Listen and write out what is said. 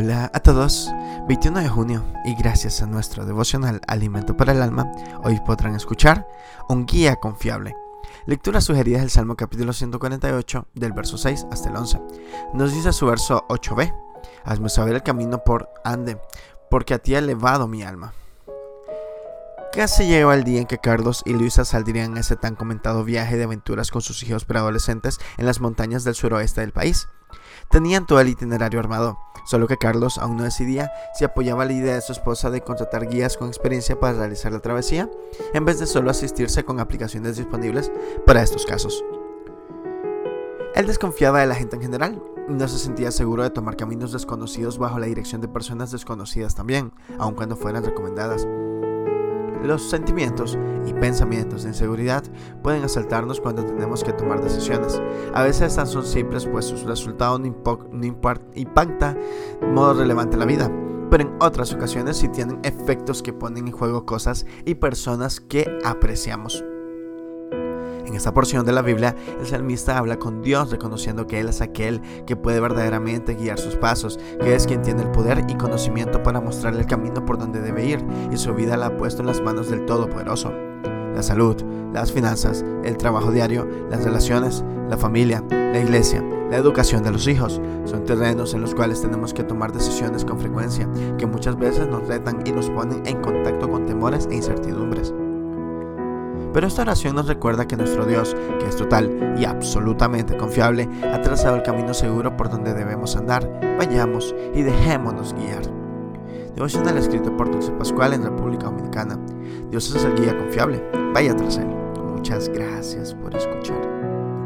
Hola a todos, 21 de junio y gracias a nuestro devocional Alimento para el Alma, hoy podrán escuchar un guía confiable. Lectura sugerida del Salmo capítulo 148 del verso 6 hasta el 11. Nos dice su verso 8b, hazme saber el camino por ande, porque a ti ha elevado mi alma. Casi llegó el día en que Carlos y Luisa saldrían a ese tan comentado viaje de aventuras con sus hijos preadolescentes en las montañas del suroeste del país. Tenían todo el itinerario armado, solo que Carlos aún no decidía si apoyaba la idea de su esposa de contratar guías con experiencia para realizar la travesía, en vez de solo asistirse con aplicaciones disponibles para estos casos. Él desconfiaba de la gente en general, no se sentía seguro de tomar caminos desconocidos bajo la dirección de personas desconocidas también, aun cuando fueran recomendadas. Los sentimientos y pensamientos de inseguridad pueden asaltarnos cuando tenemos que tomar decisiones. A veces estas son simples pues su resultado no, impacta de modo relevante la vida, pero en otras ocasiones sí tienen efectos que ponen en juego cosas y personas que apreciamos. En esta porción de la Biblia, el salmista habla con Dios reconociendo que Él es aquel que puede verdaderamente guiar sus pasos, que es quien tiene el poder y conocimiento para mostrarle el camino por donde debe ir, y su vida la ha puesto en las manos del Todopoderoso. La salud, las finanzas, el trabajo diario, las relaciones, la familia, la iglesia, la educación de los hijos, son terrenos en los cuales tenemos que tomar decisiones con frecuencia, que muchas veces nos retan y nos ponen en contacto con temores e incertidumbres. Pero esta oración nos recuerda que nuestro Dios, que es total y absolutamente confiable, ha trazado el camino seguro por donde debemos andar. Vayamos y dejémonos guiar. Devocional escrito por Dulce Pascual en República Dominicana. Dios es el guía confiable. Vaya tras él. Muchas gracias por escuchar.